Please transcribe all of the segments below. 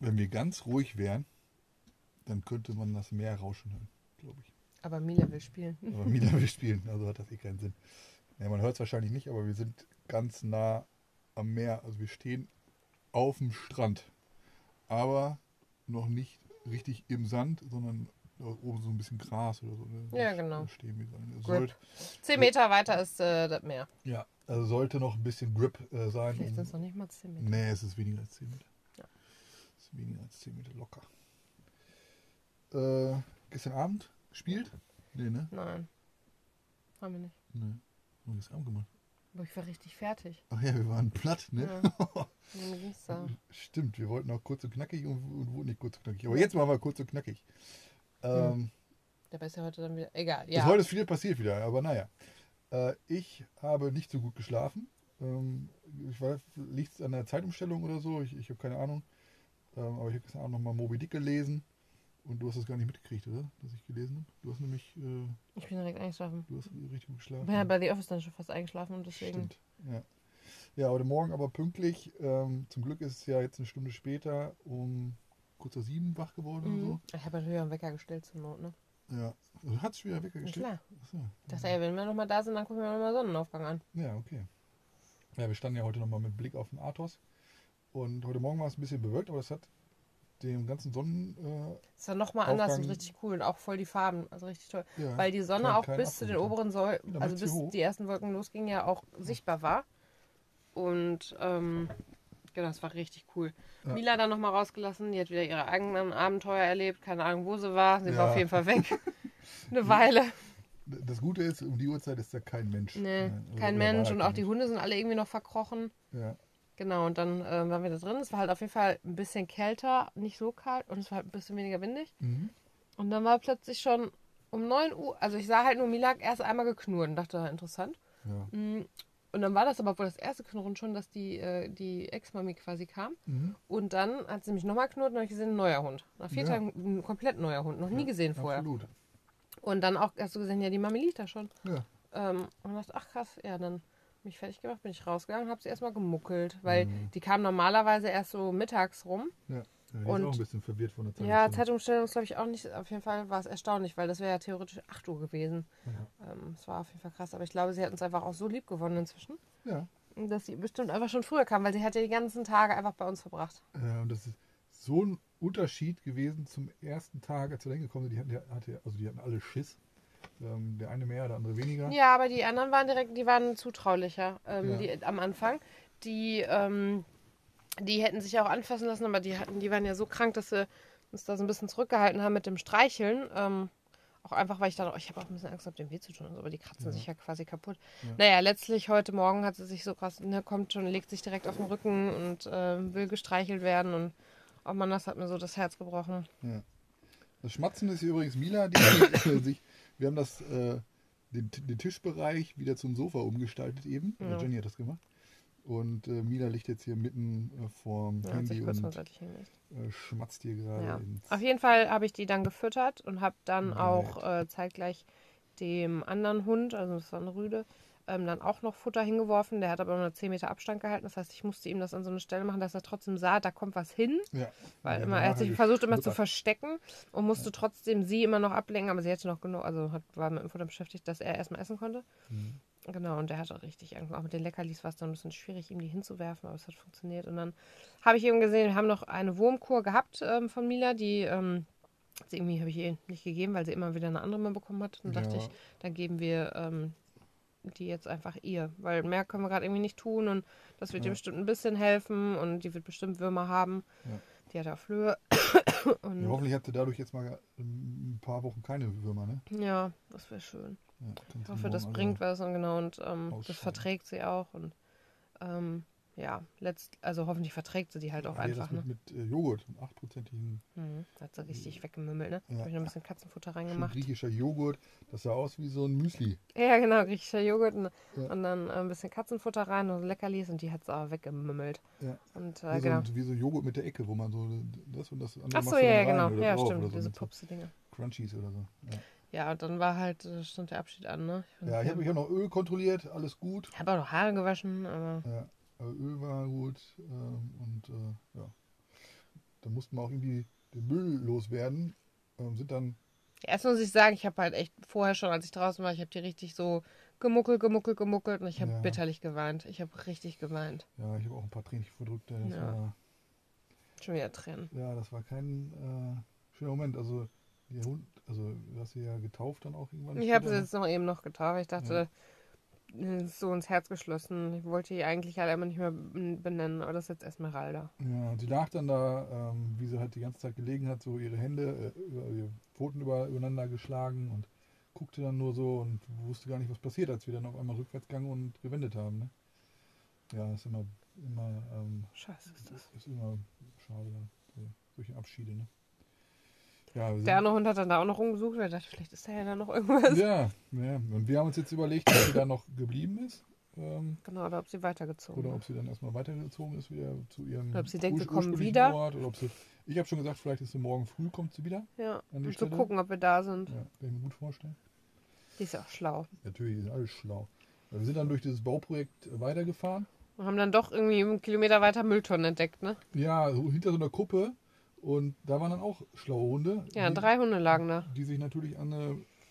Wenn wir ganz ruhig wären, dann könnte man das Meer rauschen hören, glaube ich. Aber Mila will spielen. Aber Mila will spielen, also hat das eh keinen Sinn. Ja, man hört es wahrscheinlich nicht, aber wir sind ganz nah am Meer. Also wir stehen auf dem Strand. Aber noch nicht richtig im Sand, sondern oben so ein bisschen Gras oder so. ne? Ja, genau. Stehen sollte, Zehn Meter weiter ist äh, das Meer. ja, also sollte noch ein bisschen Grip äh, sein. Vielleicht sind es noch nicht mal zehn Meter. Nee, es ist weniger als 10 Meter. Ja. Es ist weniger als 10 Meter locker. Äh, gestern Abend gespielt? Nee, ne? Nein. Haben wir nicht. Nee. Haben wir gestern Abend gemacht. Aber ich war richtig fertig. Ach ja, wir waren platt, ne? Ja. Stimmt, wir wollten auch kurz und knackig und, und wurden nicht kurz und knackig. Aber jetzt machen wir kurz und knackig. Ähm, Dabei ist ja heute dann wieder. Egal, ist ja. Heute ist viel passiert wieder, aber naja. Äh, ich habe nicht so gut geschlafen. Ähm, ich weiß, liegt es an der Zeitumstellung oder so? Ich, ich habe keine Ahnung. Ähm, aber ich habe gestern Abend nochmal Moby Dick gelesen. Und du hast das gar nicht mitgekriegt, oder? Dass ich gelesen habe. Du hast nämlich, äh, Ich bin direkt eingeschlafen. du hast richtig gut Ich geschlafen. bin ja bei The Office dann schon fast eingeschlafen und deswegen. Stimmt. Ja. ja, heute Morgen aber pünktlich. Ähm, zum Glück ist es ja jetzt eine Stunde später um kurz vor sieben wach geworden Mhm. Ich habe natürlich auch einen Wecker gestellt zur Not, ne? oder so. Ja. Du hast schon wieder weggestellt? klar. Achso. Ich dachte, ey, wenn wir nochmal da sind, dann gucken wir nochmal Sonnenaufgang an. Ja, okay. Ja, wir standen ja heute nochmal mit Blick auf den Athos. Und heute Morgen war es ein bisschen bewölkt, aber es hat dem ganzen Sonnen. Ist dann nochmal anders und richtig cool und auch voll die Farben. Also richtig toll. Äh, ja, Weil die Sonne kein- auch kein bis zu den Abgewitter. oberen Säulen, also bis hoch. die ersten Wolken losgingen, ja auch sichtbar war. Und ähm, genau, das war richtig cool. Ja. Mila dann nochmal rausgelassen, die hat wieder ihre eigenen Abenteuer erlebt, keine Ahnung, wo sie war. Sie war Ja. auf jeden Fall weg. Eine Weile. Das Gute ist, um die Uhrzeit ist da kein Mensch. Nee, also- kein war Mensch und auch die. Hunde sind alle irgendwie noch verkrochen. Ja, Genau, und dann ähm, waren wir da drin. Es war halt auf jeden Fall ein bisschen kälter, nicht so kalt und es war halt ein bisschen weniger windig. mhm. Und dann war plötzlich schon um 9 Uhr, also ich sah halt nur Milak erst einmal geknurrt und dachte, interessant. ja. Und dann war das aber wohl das erste Knurren schon, dass die, äh, die Ex-Mami quasi kam. Mhm. Und dann hat sie mich nochmal knurrt und habe ich gesehen, ein neuer Hund. Nach vier Ja. Tagen ein komplett neuer Hund, noch nie gesehen vorher. Absolut. Und dann auch hast du gesehen, ja, die Mami liegt da schon. Ja. Ähm, und dachte, ach krass, ja, dann mich fertig gemacht, bin ich rausgegangen, habe sie erstmal gemuckelt, weil Mhm. die kam normalerweise erst so mittags rum. Ja. Ja Und- auch ein bisschen verwirrt von der Zeit. Ja, Zeitumstellung ist glaube ich auch nicht, auf jeden Fall war es erstaunlich, weil das wäre ja theoretisch 8 Uhr gewesen. Ja. Ähm, Es war auf jeden Fall krass, aber ich glaube, sie hat uns einfach auch so lieb gewonnen inzwischen, Ja. dass sie bestimmt einfach schon früher kam, weil sie hat ja die ganzen Tage einfach bei uns verbracht. Ja, und das ist so ein Unterschied gewesen zum ersten Tag, als wir da hingekommen sind. Die hatten, also die hatten alle Schiss. Ähm, der eine mehr, der andere weniger. Ja, aber die anderen waren direkt, die waren zutraulicher ähm, Ja. die, am Anfang. Die, ähm, die hätten sich auch anfassen lassen, aber die hatten, die waren ja so krank, dass sie uns da so ein bisschen zurückgehalten haben mit dem Streicheln. Ähm, auch einfach, weil ich dachte, oh, ich habe auch ein bisschen Angst, auf dem weh zu tun. und so, Aber die kratzen Ja. sich ja quasi kaputt. Ja. Naja, letztlich heute Morgen hat sie sich so krass, ne, kommt schon, legt sich direkt auf den Rücken und ähm, will gestreichelt werden. Und oh Mann, das hat mir so das Herz gebrochen. Ja. Das Schmatzen ist übrigens Mila, die hat, äh, sich, wir haben das, äh, den, den Tischbereich wieder zum Sofa umgestaltet eben. Ja. Jenny hat das gemacht. Und äh, Mila liegt jetzt hier mitten äh, vorm Ja, Handy und äh, schmatzt hier gerade. Ja. ins- Auf jeden Fall habe ich die dann gefüttert und habe dann Nett. auch äh, zeitgleich dem anderen Hund, also das war eine Rüde, ähm, dann auch noch Futter hingeworfen. Der hat aber nur 10 Meter Abstand gehalten. Das heißt, ich musste ihm das an so eine Stelle machen, dass er trotzdem sah, da kommt was hin. Ja. Weil Ja, immer, er hat sich versucht immer zu verstecken und musste trotzdem sie immer noch ablenken, aber sie hatte noch genug, also hat, war mit dem Futter beschäftigt, dass er erstmal essen konnte. Mhm. Genau, und der hatte richtig Angst. Auch mit den Leckerlis war es dann ein bisschen schwierig, ihm die hinzuwerfen, aber es hat funktioniert. Und dann habe ich eben gesehen, wir haben noch eine Wurmkur gehabt ähm, von Mila, die ähm, sie irgendwie habe ich ihr nicht gegeben, weil sie immer wieder eine andere mal bekommen hat. Dann dachte Ja. ich, dann geben wir ähm, die jetzt einfach ihr, weil mehr können wir gerade irgendwie nicht tun und das wird ihr Ja. bestimmt ein bisschen helfen und die wird bestimmt Würmer haben. Ja. Die hat ja Flöhe. und Ja, hoffentlich hat sie dadurch jetzt mal ähm, ein paar Wochen keine Würmer, ne? ja, das wäre schön. Ich hoffe, das also- bringt was und genau und ähm, das ausscheiden. verträgt sie auch und ähm, ja, letzt, also hoffentlich verträgt sie die halt auch Ja, hat einfach. das Ne? mit, mit äh, Joghurt, einem achtprozentigen Mhm. Hat sie richtig weggemümmelt, ne? Ja. Habe ich noch ein bisschen Katzenfutter schön reingemacht. griechischer Joghurt. Das sah aus wie so ein Müsli. Ja, genau, griechischer Joghurt und, Ja. und dann äh, ein bisschen Katzenfutter rein und Leckerlis und die hat sie auch weggemümmelt. Ja. Und Wie, äh, so, genau. ein- wie so Joghurt mit der Ecke, wo man so das und das andere Ach so, ja, rein genau. Ja, stimmt, so diese mit so Pupse-Dinge. Crunchies oder so. Ja, Ja, und dann war halt, äh, stand der Abschied an, ne? ja ich habe ich hab noch Öl kontrolliert, alles gut. habe auch noch Haare gewaschen, aber Ja, Öl war gut ähm, und äh, ja. Da mussten wir auch irgendwie den Müll loswerden. Ähm, sind dann, Erst muss ich sagen, ich habe halt echt vorher schon, als ich draußen war, ich habe die richtig so gemuckelt, gemuckelt, gemuckelt und ich habe Ja. bitterlich geweint. Ich habe richtig geweint. ja, ich habe auch ein paar Tränen verdrückt. Das Ja. war, Schon wieder Tränen. ja, das war kein äh, schöner Moment. Also, der Hund, also, du hast sie ja getauft dann auch irgendwann. Ich habe sie jetzt noch eben noch getauft. Ich dachte, es ist so ins Herz geschlossen. Ich wollte die eigentlich halt immer nicht mehr benennen, aber das ist jetzt Esmeralda. Ja, und sie lag dann da, ähm, wie sie halt die ganze Zeit gelegen hat, so ihre Hände, äh, über, ihre Pfoten über, übereinander geschlagen und guckte dann nur so und wusste gar nicht, was passiert, als wir dann auf einmal rückwärts gegangen und gewendet haben. Ne? Ja, ist immer, immer, ähm, Scheiße ist das. ist immer schade, so, solche Abschiede. Ne? Ja, Der andere Hund hat dann da auch noch rumgesucht. Er dachte, vielleicht ist da ja da noch irgendwas. ja, ja, und wir haben uns jetzt überlegt, ob sie da noch geblieben ist. Ähm, Genau, oder ob sie weitergezogen Oder hat. ob sie dann erstmal weitergezogen ist, wieder zu ihrem Oder ob sie denkt, wir ur- kommen wieder. Ort. Oder ob sie, ich habe schon gesagt, vielleicht ist sie morgen früh, kommt sie wieder. Ja, An und zu gucken, ob wir da sind. Ja, kann ich mir gut vorstellen. Die ist ja auch schlau. Natürlich, die sind alle schlau. Wir sind dann durch dieses Bauprojekt weitergefahren. Und haben dann doch irgendwie einen Kilometer weiter Mülltonnen entdeckt, ne? Ja, so hinter so einer Kuppe. Und da waren dann auch schlaue Hunde. Ja, die, drei Hunde lagen da. die sich natürlich an der,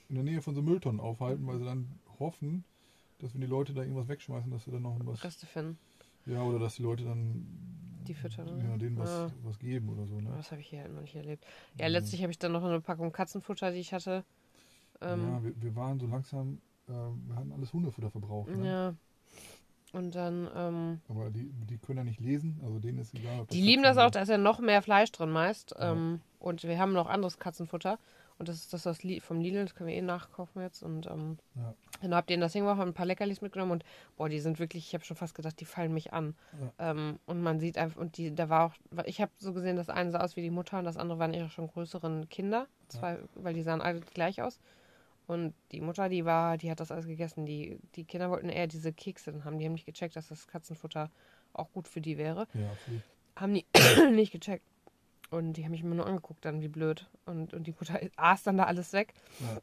in der Nähe von so Mülltonnen aufhalten, weil sie dann hoffen, dass wenn die Leute da irgendwas wegschmeißen, dass sie dann noch was. Reste finden. Ja, oder dass die Leute dann Die füttern, ja, denen was, Ja. was geben oder so. Ne? Das habe ich hier halt noch nicht erlebt. Ja, Mhm. letztlich habe ich dann noch eine Packung Katzenfutter, die ich hatte. Ähm, ja, wir, wir waren so langsam, äh, wir hatten alles Hundefutter verbraucht. Ne? ja. Und dann, ähm, Aber die, die können ja nicht lesen, also denen ist egal. Die lieben das auch, da ist ja noch mehr Fleisch drin meist. Ja. Ähm, und wir haben noch anderes Katzenfutter. Und das ist das Li- vom Lidl, das können wir eh nachkaufen jetzt. Und ähm, Ja. dann habt ihr in das Ding ein paar Leckerlis mitgenommen. Und boah, die sind wirklich, ich habe schon fast gedacht, die fallen mich an. Ähm, und man sieht einfach, und die, da war auch, ich habe so gesehen, das eine sah aus wie die Mutter und das andere waren ihre schon größeren Kinder. Zwei, weil die sahen alle gleich aus. Und die Mutter, die war, die hat das alles gegessen. Die, die Kinder wollten eher diese Kekse dann haben. Die haben nicht gecheckt, dass das Katzenfutter auch gut für die wäre. Ja, absolut. Haben die nicht gecheckt. Und die haben mich immer nur angeguckt, dann wie blöd. Und, und die Mutter aß dann da alles weg. Ja.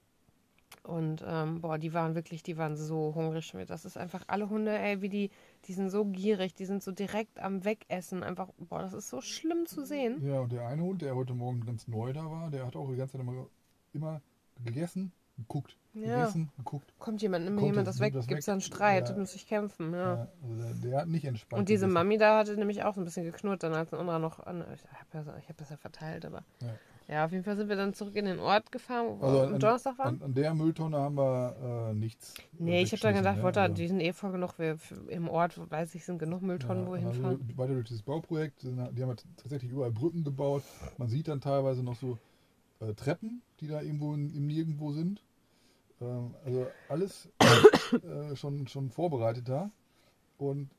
Und ähm, boah, die waren wirklich, die waren so hungrig. Das ist einfach alle Hunde, ey, wie die, die sind so gierig, die sind so direkt am Wegessen. Einfach, boah, das ist so schlimm zu sehen. Ja, und der eine Hund, der heute Morgen ganz neu da war, der hat auch die ganze Zeit immer, immer gegessen, geguckt. Ja. Gegessen, geguckt. Kommt jemand, nimmt jemand das- das weg, gibt's weg. dann Streit, Ja. muss ich kämpfen, ja. Ja. also der, der hat nicht entspannt. Und diese gegessen. Mami da hatte nämlich auch so ein bisschen geknurrt, dann als ein anderer noch an. Ich habe ja, hab das ja verteilt, aber. Ja. Auf jeden Fall sind wir dann zurück in den Ort gefahren, wo Also wir am Donnerstag waren. An, an der Mülltonne haben wir äh, nichts. nee, ich habe dann gedacht? Walter, Also- die sind eh voll genug. Wir, im Ort, weiß ich, sind genug Mülltonnen, wo wir also hinfahren. Weiter durch dieses Bauprojekt, die haben ja tatsächlich überall Brücken gebaut. Man sieht dann teilweise noch so äh, Treppen, die da irgendwo in, im Nirgendwo sind. Ähm, also alles äh, schon, schon vorbereitet da. Und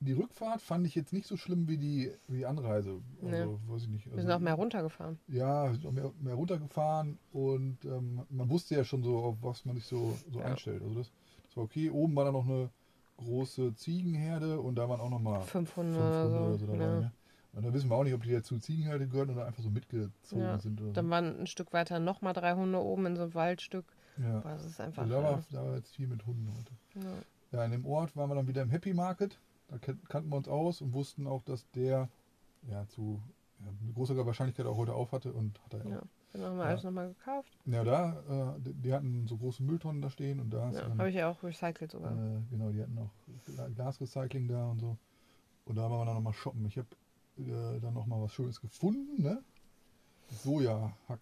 die Rückfahrt fand ich jetzt nicht so schlimm wie die, wie die Anreise. Also, weiß ich nicht. Wir Also, sind auch mehr runtergefahren. Ja, wir sind auch mehr, mehr runtergefahren und ähm, man wusste ja schon so, auf was man sich so, so Ja. einstellt. Also das, das war okay. Oben war dann noch eine große Ziegenherde und da waren auch nochmal 500 Hunde oder so. oder so dabei. ja. Ne? Und da wissen wir auch nicht, ob die jetzt zu Ziegenherde gehören oder einfach so mitgezogen Ja, sind. Oder Dann waren ein Stück weiter nochmal drei Hunde oben in so einem Waldstück. Ja. Boah, das ist einfach. Da, war, da war jetzt viel mit Hunden heute. ja. Ja, in dem Ort waren wir dann wieder im Happy Market. Da kan- kannten wir uns aus und wussten auch, dass der ja, zu ja, mit großer Wahrscheinlichkeit auch heute auf hatte und hat er ja ja. auch. Dann haben wir Ja. alles nochmal gekauft. Ja, da, äh, die, die hatten so große Mülltonnen da stehen und da Ja, habe ich ja auch recycelt sogar. äh, genau, die hatten auch Gla- Glasrecycling da und so. Und da waren wir dann nochmal shoppen. Ich habe äh, dann nochmal was Schönes gefunden, ne? Sojahack,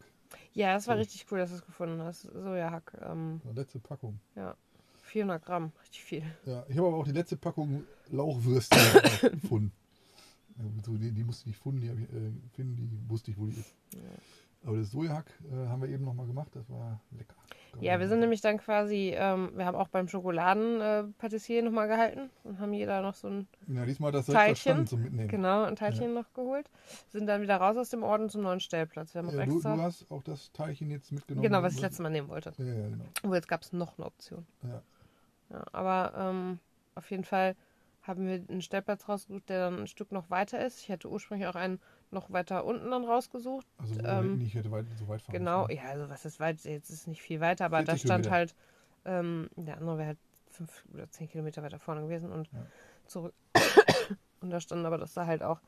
Ja, das war so. richtig cool, dass du es gefunden hast. Sojahack. Ähm, letzte Packung. 400 Gramm, richtig viel. Ja, ich habe aber auch die letzte Packung Lauchwürste gefunden. Ja, die, die musste ich nicht finden, die, ich, äh, finden, die wusste ich, wo die ist. Ja. Aber das Sojahack äh, haben wir eben nochmal gemacht, das war lecker. Ja, wir sind nämlich dann quasi, ähm, wir haben auch beim Schokoladenpatissier äh, nochmal gehalten und haben jeder noch so ein, Ja, diesmal das Teilchen. zum Mitnehmen. genau, ein Teilchen noch geholt. Sind dann wieder raus aus dem Orden zum neuen Stellplatz. Wir haben auch Ja, du, extra. du hast auch das Teilchen jetzt mitgenommen. genau, was ich letztes Mal nehmen wollte. Ja, ja, genau. Oh, jetzt gab es noch eine Option. Ja. Ja, aber ähm, auf jeden Fall haben wir einen Stellplatz rausgesucht, der dann ein Stück noch weiter ist. Ich hätte ursprünglich auch einen noch weiter unten dann rausgesucht. Also Ähm, nicht hätte weit, so weit fahren Genau, müssen. ja, also was ist weit, jetzt ist nicht viel weiter, aber da 40 stand Kilometer. halt, ähm, der andere wäre halt fünf oder zehn Kilometer weiter vorne gewesen und Ja. zurück Und da stand aber, dass da halt auch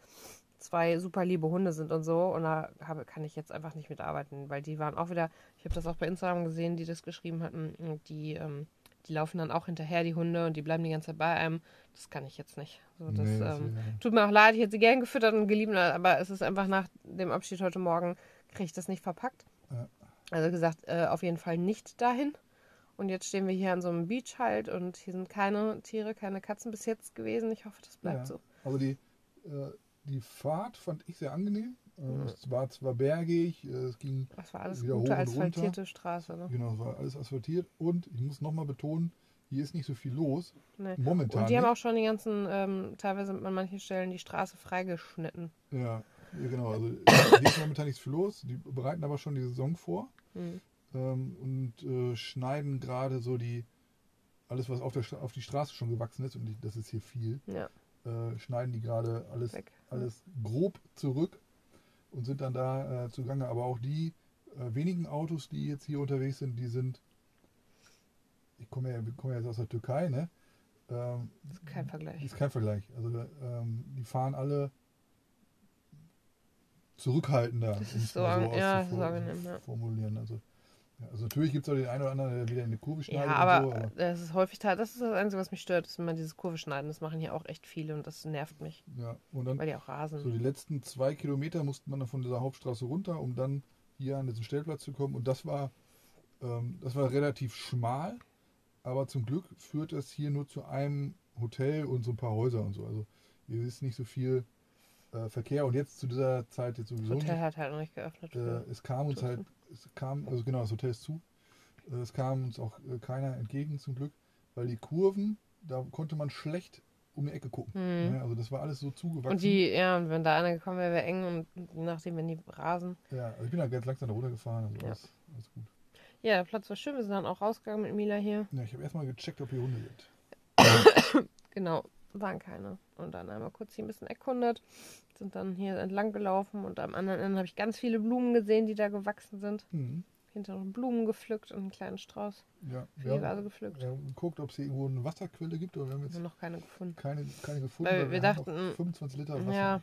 zwei super liebe Hunde sind und so. Und da habe, kann ich jetzt einfach nicht mitarbeiten, weil die waren auch wieder, ich habe das auch bei Instagram gesehen, die das geschrieben hatten, die, ähm, die laufen dann auch hinterher, die Hunde, und die bleiben die ganze Zeit bei einem. Das kann ich jetzt nicht. So, das, Nee, das ähm, tut mir auch leid, ich hätte sie gern gefüttert und geliebt, aber es ist einfach nach dem Abschied heute Morgen, kriege ich das nicht verpackt. Ja. Also gesagt, äh, auf jeden Fall nicht dahin. Und jetzt stehen wir hier an so einem Beach halt und hier sind keine Tiere, keine Katzen bis jetzt gewesen. Ich hoffe, das bleibt Ja. so. Also die, äh, die Fahrt fand ich sehr angenehm. Äh, Es war zwar bergig, äh, es ging, Das war alles Wieder gute hoch und runter. asphaltierte Straße. Ne? genau, es war alles asphaltiert und ich muss nochmal betonen, hier ist nicht so viel los. Nee. Momentan. Und die haben auch schon die ganzen, ähm, teilweise an manchen Stellen die Straße freigeschnitten. Ja, genau. Also hier ist momentan nichts viel los. Die bereiten aber schon die Saison vor Hm. ähm, und äh, schneiden gerade so die alles, was auf, der, auf die Straße schon gewachsen ist, und die, das ist hier viel, Ja, äh, schneiden die gerade alles, weg. alles grob zurück und sind dann da äh, zugange. Aber auch die äh, wenigen Autos, die jetzt hier unterwegs sind, die sind, ich komme ja, kommen ja jetzt aus der Türkei, ne? Ähm, ist kein Vergleich. ist kein Vergleich. Also ähm, die fahren alle zurückhaltender, um Das ist so ist auszufor- angenehm, ja. formulieren. Also, ja, also natürlich gibt es auch den einen oder anderen, der wieder in eine Kurve schneidet Ja, und aber, so, aber das ist häufig, das ist das Einzige, was mich stört, ist immer dieses Kurve schneiden. Das machen hier auch echt viele und das nervt mich, ja. Und dann weil die auch rasen. so die letzten zwei Kilometer musste man dann von dieser Hauptstraße runter, um dann hier an diesen Stellplatz zu kommen. Und das war, ähm, das war relativ schmal, aber zum Glück führt es hier nur zu einem Hotel und so ein paar Häuser und so. Also hier ist nicht so viel äh, Verkehr. Und jetzt zu dieser Zeit jetzt das sowieso Hotel nicht. hat halt noch nicht geöffnet. Äh, es kam uns halt. Es kam, also genau, das Hotel ist zu. Äh, es kam uns auch äh, keiner entgegen zum Glück, weil die Kurven, da konnte man schlecht um die Ecke gucken. Hm. Ne? Also das war alles so zugewachsen. Und die, ja, und wenn da einer gekommen wäre, wäre eng und je nachdem, wenn die rasen. ja, also ich bin da ganz langsam da runtergefahren, also Ja. alles, alles gut. Ja, der Platz war schön. Wir sind dann auch rausgegangen mit Mila hier. Ja, ich habe erstmal gecheckt, ob hier Hunde sind. Genau, waren keine. Und dann einmal kurz hier ein bisschen erkundet. Sind dann hier entlang gelaufen und am anderen Ende habe ich ganz viele Blumen gesehen, die da gewachsen sind. Mhm. Hinter noch Blumen gepflückt und einen kleinen Strauß Ja, wir haben, Vase gepflückt. wir haben geguckt, ob es hier irgendwo eine Wasserquelle gibt, aber wir haben Wir jetzt haben noch keine gefunden. keine, keine gefunden. Weil wir haben dachten, noch 25 Liter Wasser. Ja,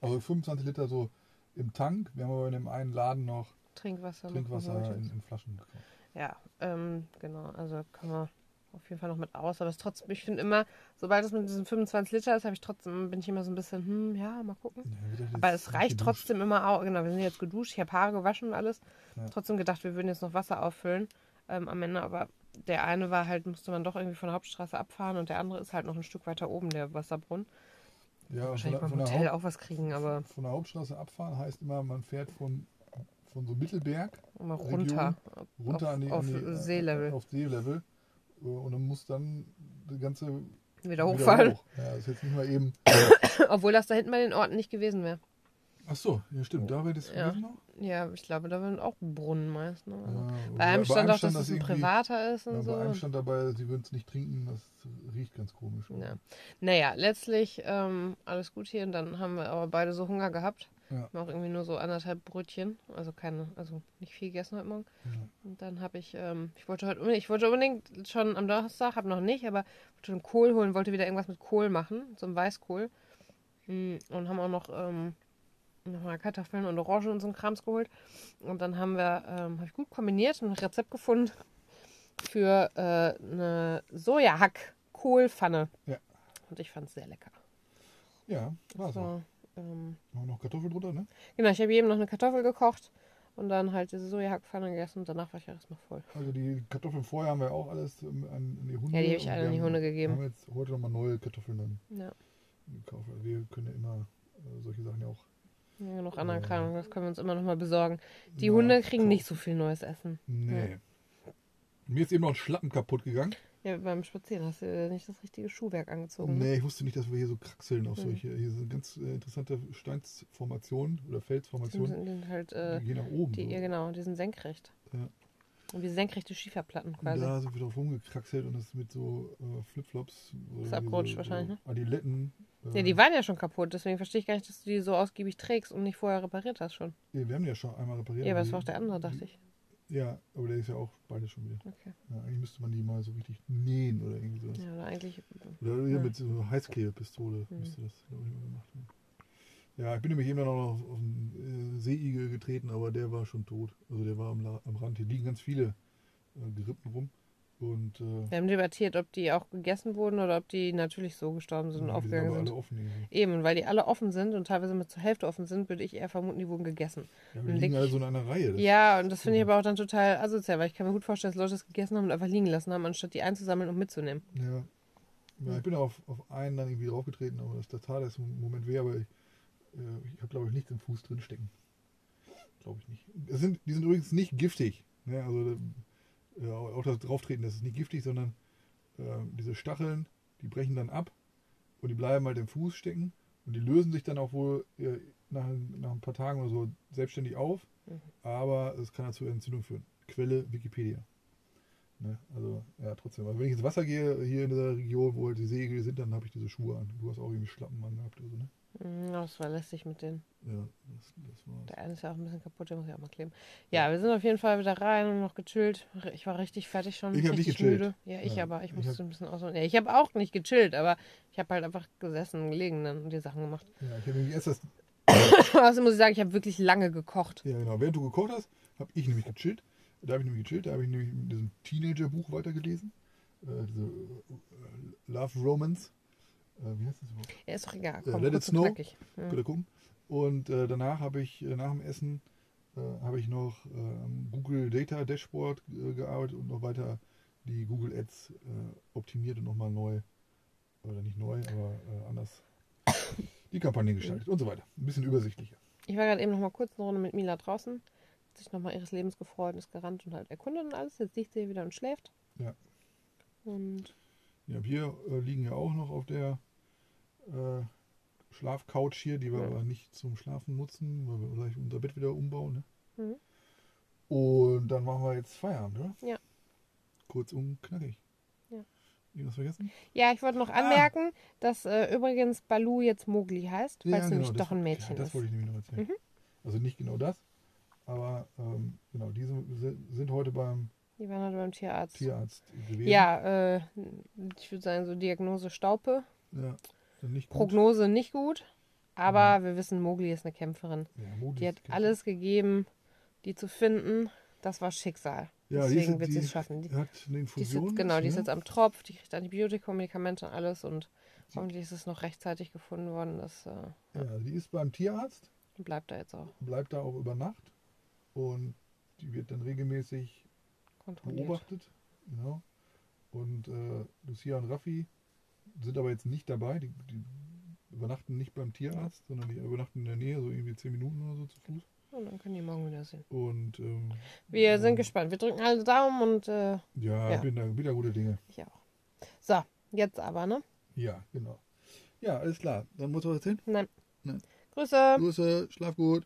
Also 25 Liter so im Tank. Wir haben aber in dem einen Laden noch Trinkwasser. Trinkwasser in, in Flaschen gekauft. Ja, ähm, genau. Also können wir auf jeden Fall noch mit aus. Aber es trotzdem, ich finde immer, sobald es mit diesen 25 Liter ist, habe ich trotzdem, bin ich immer so ein bisschen, hm, ja, mal gucken. Ja, Aber es reicht geduscht? trotzdem immer auch. Genau, wir sind jetzt geduscht, ich habe Haare gewaschen und alles. Ja. Trotzdem gedacht, wir würden jetzt noch Wasser auffüllen ähm, am Ende. Aber der eine war halt, musste man doch irgendwie von der Hauptstraße abfahren und der andere ist halt noch ein Stück weiter oben, der Wasserbrunnen. Ja, Wahrscheinlich beim von, der Hotel Haupt, auch was kriegen, aber von der Hauptstraße abfahren heißt immer, man fährt von, von so Mittelberg immer Region, runter. runter auf, an die, auf Seelevel. Auf Seelevel. Und dann muss dann die ganze wieder wieder hochfahren. hoch. Ja, das ist jetzt nicht mal eben. Obwohl das da hinten bei den Orten nicht gewesen wäre. Ach so, ja stimmt, da wäre das Ja. gewesen noch. Ja, ich glaube, da waren auch Brunnen meist. Ne? Also Ja, bei einem stand auch, dass es ein irgendwie- privater ist und Ja, so. bei einem stand dabei, sie würden es nicht trinken, das riecht ganz komisch. Ja. Naja, letztlich ähm, alles gut hier und dann haben wir aber beide so Hunger gehabt. Ja. Haben Auch irgendwie nur so anderthalb Brötchen, also keine, also nicht viel gegessen heute Morgen. Ja. Und dann habe ich, ähm, ich wollte heute unbedingt, ich wollte unbedingt schon am Donnerstag, habe noch nicht, aber wollte schon Kohl holen, wollte wieder irgendwas mit Kohl machen, so ein Weißkohl. Mm, Und haben auch noch ähm, nochmal Kartoffeln und Orangen und so ein Krams geholt. Und dann haben wir, ähm, habe ich gut kombiniert und ein Rezept gefunden für äh, eine Sojahack-Kohlpfanne. Ja. Und ich fand es sehr lecker. Ja, war so. Ähm, wir noch Kartoffeln drunter, ne? genau, ich habe jedem noch eine Kartoffel gekocht und dann halt diese Sojahackpfanne gegessen und danach war ich ja erstmal voll. Also die Kartoffeln vorher haben wir auch alles ähm, an, die Hunde. Ja, die habe ich alle wir an die Hunde gegeben. haben jetzt heute nochmal neue Kartoffeln dann Ja. gekauft. Also wir können ja immer äh, solche Sachen ja auch. Ja, genug anderen Ja. Kram, das können wir uns immer noch mal besorgen. Die immer Hunde kriegen kaufen. nicht so viel neues Essen. Nee. Mir ist eben noch ein Schlappen kaputt gegangen. Ja, beim Spazieren hast du nicht das richtige Schuhwerk angezogen. ne? Nee, ich wusste nicht, dass wir hier so kraxeln auf Mhm. solche. Hier sind ganz äh, interessante Steinsformationen oder Die Felsformationen. sind halt, äh, die gehen nach oben. die, so. ja genau, die sind senkrecht. Ja. Und wie senkrechte Schieferplatten Und quasi. da sind wir drauf rumgekraxelt und das mit so äh, Flipflops. oder Ist abgerutscht wahrscheinlich, ne? So Adiletten. Äh, Ja, die waren ja schon kaputt, deswegen verstehe ich gar nicht, dass du die so ausgiebig trägst und nicht vorher repariert hast schon. nee, wir haben die ja schon einmal repariert. Ja, aber die- das war auch der andere, dachte ich. Ja, aber der ist ja auch beide schon wieder. Okay. Ja, eigentlich müsste man die mal so richtig nähen oder irgendwie sowas. Ja, oder eigentlich. Oder Ja. mit so einer Heißklebepistole Mhm. müsste das, glaube ich, mal gemacht werden. Ja, ich bin nämlich eben dann auch noch auf, auf einen äh, Seeigel getreten, aber der war schon tot. Also der war am, La- am Rand. Hier liegen ganz viele äh, Gerippen rum. Und äh, Wir haben debattiert, ob die auch gegessen wurden oder ob die natürlich so gestorben sind und aufgegangen sind. alle offen. Eben, und weil die alle offen sind und teilweise mit zur Hälfte offen sind, würde ich eher vermuten, die wurden gegessen. Ja, die liegen alle so in einer Reihe. Ja, und das finde ich aber auch dann total asozial, weil ich kann mir gut vorstellen, dass Leute das gegessen haben und einfach liegen lassen haben, anstatt die einzusammeln und mitzunehmen. Ja. ja ich bin auf, auf einen dann irgendwie draufgetreten, aber das, tat erst im Moment weh, aber ich, äh, ich habe, glaube ich, nichts im Fuß drin stecken. Glaube ich nicht. Es sind, die sind übrigens nicht giftig. Ne? Also äh, auch das Drauftreten, das ist nicht giftig, sondern äh, diese Stacheln, die brechen dann ab und die bleiben halt im Fuß stecken und die lösen sich dann auch wohl äh, nach, nach ein paar Tagen oder so selbstständig auf, Mhm. aber es kann dazu Entzündung führen. Quelle Wikipedia. Ne? Also, ja, trotzdem. Also, wenn ich ins Wasser gehe, hier in dieser Region, wo halt die Segel sind, dann habe ich diese Schuhe an. Du hast auch irgendwie Schlappen angehabt oder so, ne? Mm, Das war lästig mit denen. Ja, das, das war. Der eine ist ja auch ein bisschen kaputt, der muss ja auch mal kleben. Ja, wir sind auf jeden Fall wieder rein und noch gechillt. Ich war richtig fertig schon. Ich hab nicht gechillt. müde. Ja, ich Ja, aber. Ich ich musste hab- ein bisschen ausholen. Ja, ich habe auch nicht gechillt, aber ich habe halt einfach gesessen und gelegen und die Sachen gemacht. Ja, ich habe nämlich erst das. Außerdem muss ich sagen, ich habe wirklich lange gekocht. Ja, genau. Während du gekocht hast, habe ich nämlich gechillt. Da habe ich nämlich gechillt. Da habe ich nämlich in diesem Teenager-Buch weitergelesen. Äh, diese äh, Love Romance. Äh, wie heißt das überhaupt? Ja, ist doch egal. Ja, Komm, let it snow. Ja. Könnt ihr gucken. Und äh, danach habe ich, äh, nach dem Essen, äh, habe ich noch äh, am Google Data Dashboard äh, gearbeitet und noch weiter die Google Ads äh, optimiert und nochmal neu, oder nicht neu, aber äh, anders die Kampagne gestaltet und so weiter. Ein bisschen übersichtlicher. Ich war gerade eben noch mal kurz eine Runde mit Mila draußen. Hat sich noch mal ihres Lebens gefreut und ist gerannt und halt erkundet und alles. Jetzt liegt sie hier wieder und schläft. Ja. Und Ja, wir äh, liegen ja auch noch auf der äh, Schlafcouch hier, die wir Ja. aber nicht zum Schlafen nutzen, weil wir gleich unser Bett wieder umbauen. Ne? Mhm. Und dann machen wir jetzt Feierabend, oder? Ja. Kurz und knackig. Ja. Irgendwas vergessen? ja, ich wollte noch Ah. anmerken, dass äh, übrigens Balu jetzt Mogli heißt, weil es nämlich das, doch ein ja, Mädchen das ist. wollte ich nämlich noch erzählen. Mhm. Also nicht genau das, aber ähm, genau, die sind, sind heute beim Die waren halt beim Tierarzt. Tierarzt gewesen. Ja, äh, ich würde sagen, so Diagnose Staupe. ja nicht gut. Prognose nicht gut. Aber wir wissen, Mogli ist eine Kämpferin. Ja, Modi Die hat alles gegeben, die zu finden. Das war Schicksal. Ja, die Deswegen wird sie die es schaffen. Die, hat eine die Infusion. jetzt, genau, die ist ja. jetzt am Tropf, die kriegt Antibiotikum, Medikamente und alles und hoffentlich ist es noch rechtzeitig gefunden worden. Das äh, Ja, die ist beim Tierarzt, bleibt da jetzt auch bleibt da auch über Nacht und die wird dann regelmäßig. Beobachtet. Genau. Und äh, Lucia und Raffi sind aber jetzt nicht dabei. Die, die übernachten nicht beim Tierarzt, sondern die übernachten in der Nähe, so irgendwie zehn Minuten oder so zu Fuß. Und dann können die morgen wieder sehen. Und ähm, Wir sind ähm, gespannt. Wir drücken alle Daumen und äh, Ja, Ja. bin da wieder gute Dinge. ich auch. So, jetzt aber, ne? Ja, genau. Ja, alles klar. Dann muss ich was erzählen. Nein. Nein. Grüße. Grüße, schlaf gut.